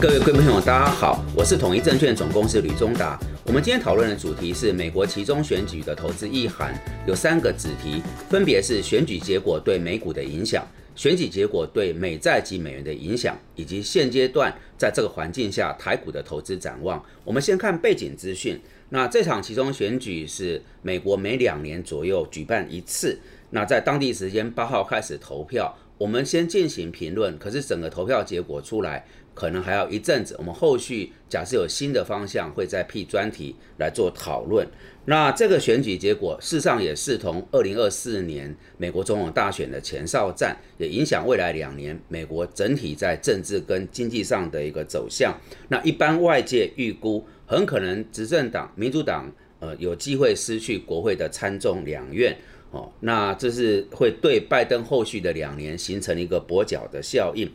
各位贵宾朋友，大家好，我是统一证券总公司吕中达。我们今天讨论的主题是美国其中选举的投资意涵，有三个子题，分别是选举结果对美股的影响、选举结果对美债及美元的影响，以及现阶段在这个环境下台股的投资展望。我们先看背景资讯。那这场其中选举是美国每两年左右举办一次，那在当地时间八号开始投票。我们先进行评论，可是整个投票结果出来，可能还要一阵子。我们后续假设有新的方向，会再辟专题来做讨论。那这个选举结果，事实上也视同二零二四年美国总统大选的前哨战，也影响未来两年美国整体在政治跟经济上的一个走向。那一般外界预估，很可能执政党民主党呃有机会失去国会的参众两院。哦，那这是会对拜登后续的两年形成一个跛脚的效应。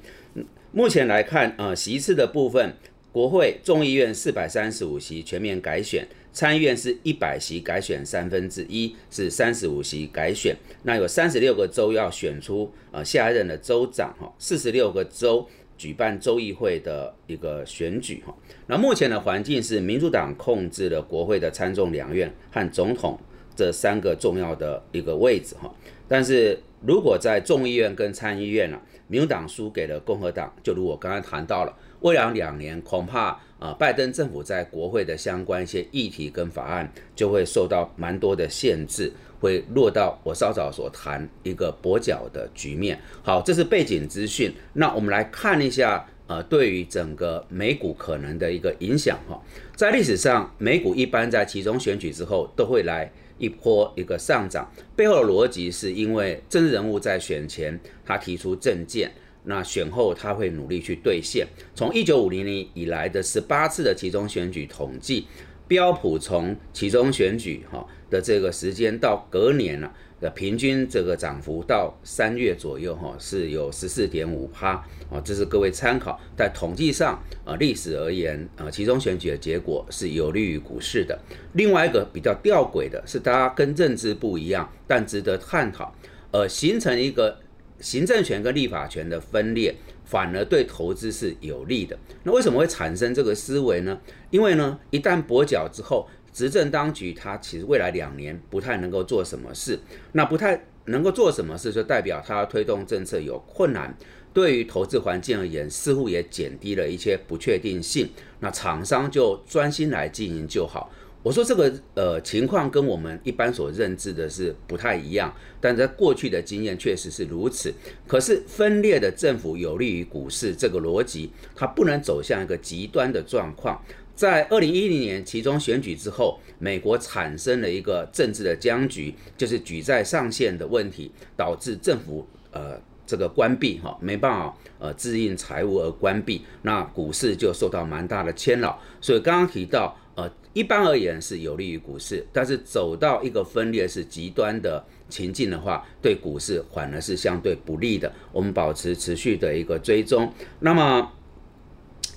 目前来看，呃，席次的部分，国会众议院四百三十五席全面改选，参议院是一百席改选三分之一，是三十五席改选。那有三十六个州要选出呃下一任的州长，哈，四十六个州举办州议会的一个选举，哈。那目前的环境是民主党控制了国会的参众两院和总统。这三个重要的一个位置哈，但是如果在众议院跟参议院呢，民主党输给了共和党，就如我刚刚谈到了，未来两年恐怕啊，拜登政府在国会的相关一些议题跟法案就会受到蛮多的限制，会落到我稍早所谈一个跛脚的局面。好，这是背景资讯，那我们来看一下呃，对于整个美股可能的一个影响哈，在历史上，美股一般在其中选举之后都会来。一波一个上涨，背后的逻辑是因为政治人物在选前他提出政见，那选后他会努力去兑现。从一九五零年以来的十八次的其中选举统计，标普从其中选举哈的这个时间到隔年了。的平均这个涨幅到三月左右哈是有十四点五趴啊，这是各位参考。在统计上啊，历史而言啊，其中选举的结果是有利于股市的。另外一个比较吊诡的是，大家跟认知不一样，但值得探讨。呃，形成一个行政权跟立法权的分裂，反而对投资是有利的。那为什么会产生这个思维呢？因为呢，一旦跛脚之后。执政当局，他其实未来两年不太能够做什么事，那不太能够做什么事，就代表他推动政策有困难。对于投资环境而言，似乎也减低了一些不确定性。那厂商就专心来经营就好。我说这个呃情况跟我们一般所认知的是不太一样，但在过去的经验确实是如此。可是分裂的政府有利于股市这个逻辑，它不能走向一个极端的状况。在二零一零年其中选举之后，美国产生了一个政治的僵局，就是举债上限的问题，导致政府呃这个关闭哈，没办法呃自印财务而关闭，那股市就受到蛮大的牵扰。所以刚刚提到呃，一般而言是有利于股市，但是走到一个分裂是极端的情境的话，对股市反而是相对不利的。我们保持持续的一个追踪，那么。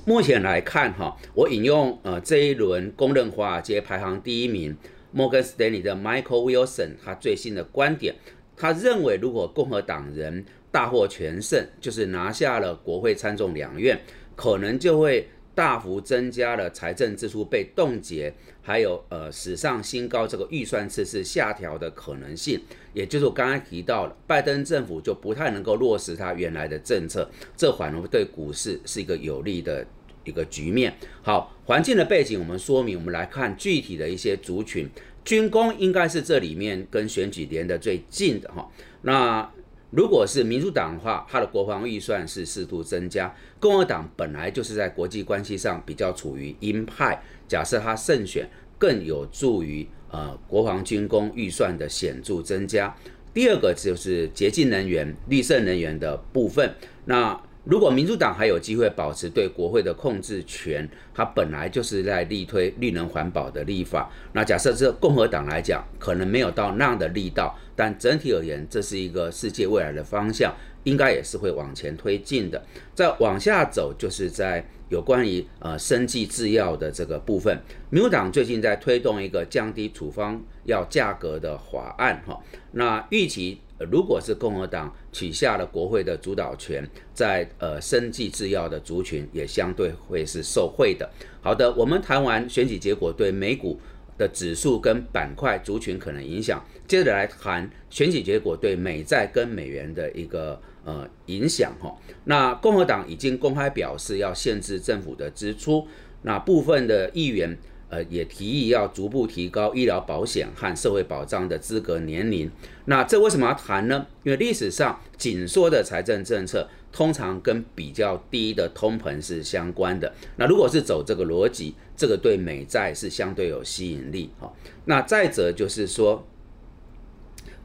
目前来看，哈，我引用呃这一轮公认华尔街排行第一名摩根斯丹利的 Michael Wilson 他最新的观点，他认为如果共和党人大获全胜，就是拿下了国会参众两院，可能就会大幅增加了财政支出被冻结，还有呃史上新高这个预算赤字下调的可能性，也就是我刚才提到了，拜登政府就不太能够落实他原来的政策，这反而对股市是一个有利的。一个局面好，环境的背景我们说明，我们来看具体的一些族群，军工应该是这里面跟选举连得最近的哈。那如果是民主党的话，它的国防预算是适度增加；共和党本来就是在国际关系上比较处于鹰派，假设它胜选，更有助于呃国防军工预算的显著增加。第二个就是洁净能源、绿色能源的部分，那。如果民主党还有机会保持对国会的控制权，它本来就是在力推绿能环保的立法。那假设这共和党来讲，可能没有到那样的力道，但整体而言，这是一个世界未来的方向，应该也是会往前推进的。再往下走，就是在有关于呃生技制药的这个部分，民主党最近在推动一个降低处方药价格的法案，哈，那预期。如果是共和党取下了国会的主导权，在呃生技制药的族群也相对会是受惠的。好的，我们谈完选举结果对美股的指数跟板块族群可能影响，接着来谈选举结果对美债跟美元的一个呃影响哈。那共和党已经公开表示要限制政府的支出，那部分的议员。呃，也提议要逐步提高医疗保险和社会保障的资格年龄。那这为什么要谈呢？因为历史上紧缩的财政政策通常跟比较低的通膨是相关的。那如果是走这个逻辑，这个对美债是相对有吸引力。哈，那再者就是说。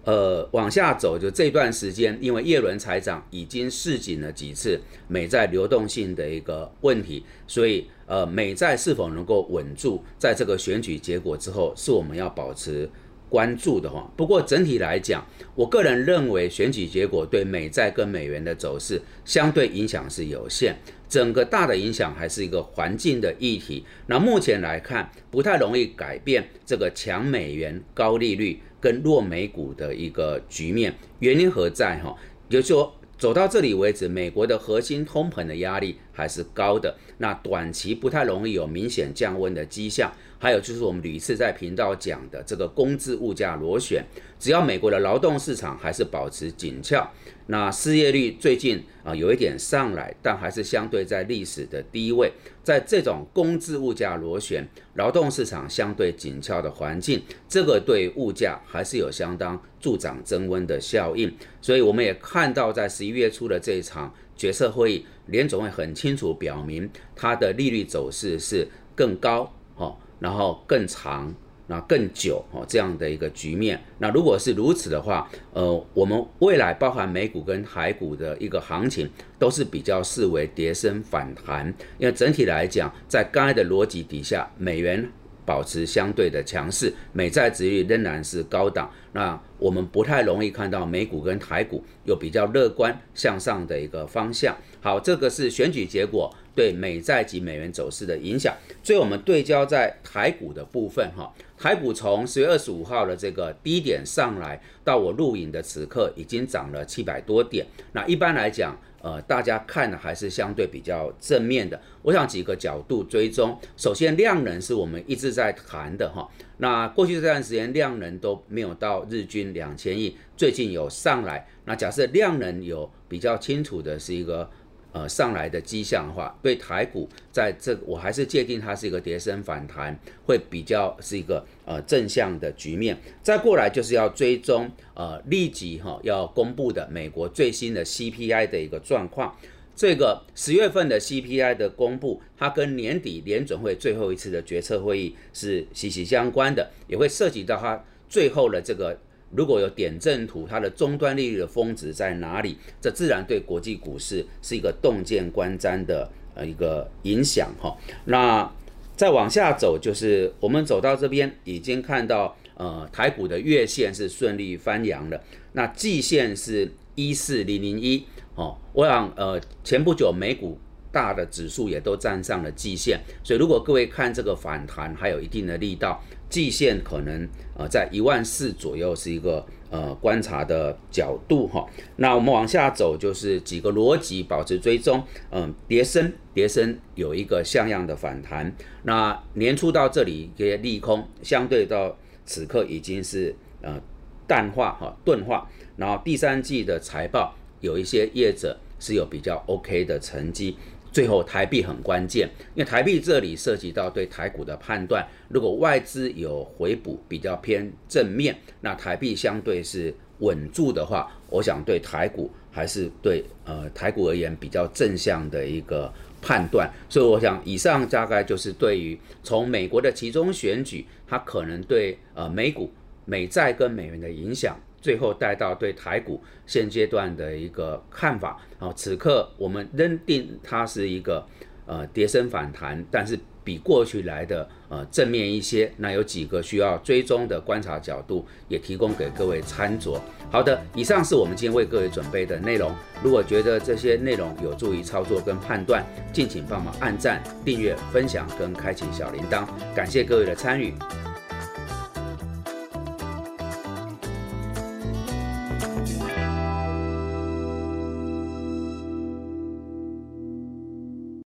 呃，往下走，就这段时间，因为叶伦财长已经示警了几次美债流动性的一个问题，所以呃，美债是否能够稳住，在这个选举结果之后，是我们要保持关注的哈。不过整体来讲，我个人认为选举结果对美债跟美元的走势相对影响是有限，整个大的影响还是一个环境的议题。那目前来看，不太容易改变这个强美元、高利率。跟弱美股的一个局面，原因何在？哈，也就是说，走到这里为止，美国的核心通膨的压力还是高的，那短期不太容易有明显降温的迹象。还有就是我们屡次在频道讲的这个工资物价螺旋，只要美国的劳动市场还是保持紧俏，那失业率最近啊有一点上来，但还是相对在历史的低位。在这种工资物价螺旋、劳动市场相对紧俏的环境，这个对物价还是有相当助长增温的效应。所以我们也看到，在十一月初的这一场决策会议，联总会很清楚表明，它的利率走势是更高，哈。然后更长，那更久哦，这样的一个局面。那如果是如此的话，呃，我们未来包含美股跟台股的一个行情，都是比较视为跌升反弹。因为整体来讲，在刚才的逻辑底下，美元。保持相对的强势，美债值率仍然是高档，那我们不太容易看到美股跟台股有比较乐观向上的一个方向。好，这个是选举结果对美债及美元走势的影响。所以我们对焦在台股的部分，哈，台股从十月二十五号的这个低点上来，到我录影的此刻，已经涨了七百多点。那一般来讲，呃，大家看的还是相对比较正面的。我想几个角度追踪。首先，量能是我们一直在谈的哈。那过去这段时间量能都没有到日均两千亿，最近有上来。那假设量能有比较清楚的是一个。呃，上来的迹象的话，对台股在这，我还是界定它是一个跌升反弹，会比较是一个呃正向的局面。再过来就是要追踪呃立即哈要公布的美国最新的 CPI 的一个状况。这个十月份的 CPI 的公布，它跟年底联准会最后一次的决策会议是息息相关的，也会涉及到它最后的这个。如果有点阵图，它的终端利率的峰值在哪里？这自然对国际股市是一个洞见观瞻的呃一个影响哈。那再往下走，就是我们走到这边，已经看到呃台股的月线是顺利翻阳了，那季线是一四零零一哦。我想呃前不久美股。大的指数也都站上了季线，所以如果各位看这个反弹还有一定的力道，季线可能呃在一万四左右是一个呃观察的角度哈。那我们往下走就是几个逻辑保持追踪，嗯，跌升跌升有一个像样的反弹。那年初到这里一些利空，相对到此刻已经是呃淡化哈钝化，然后第三季的财报有一些业者是有比较 OK 的成绩。最后，台币很关键，因为台币这里涉及到对台股的判断。如果外资有回补，比较偏正面，那台币相对是稳住的话，我想对台股还是对呃台股而言比较正向的一个判断。所以，我想以上大概就是对于从美国的其中选举，它可能对呃美股、美债跟美元的影响。最后带到对台股现阶段的一个看法啊，此刻我们认定它是一个呃跌升反弹，但是比过去来的呃正面一些。那有几个需要追踪的观察角度，也提供给各位参酌。好的，以上是我们今天为各位准备的内容。如果觉得这些内容有助于操作跟判断，敬请帮忙按赞、订阅、分享跟开启小铃铛。感谢各位的参与。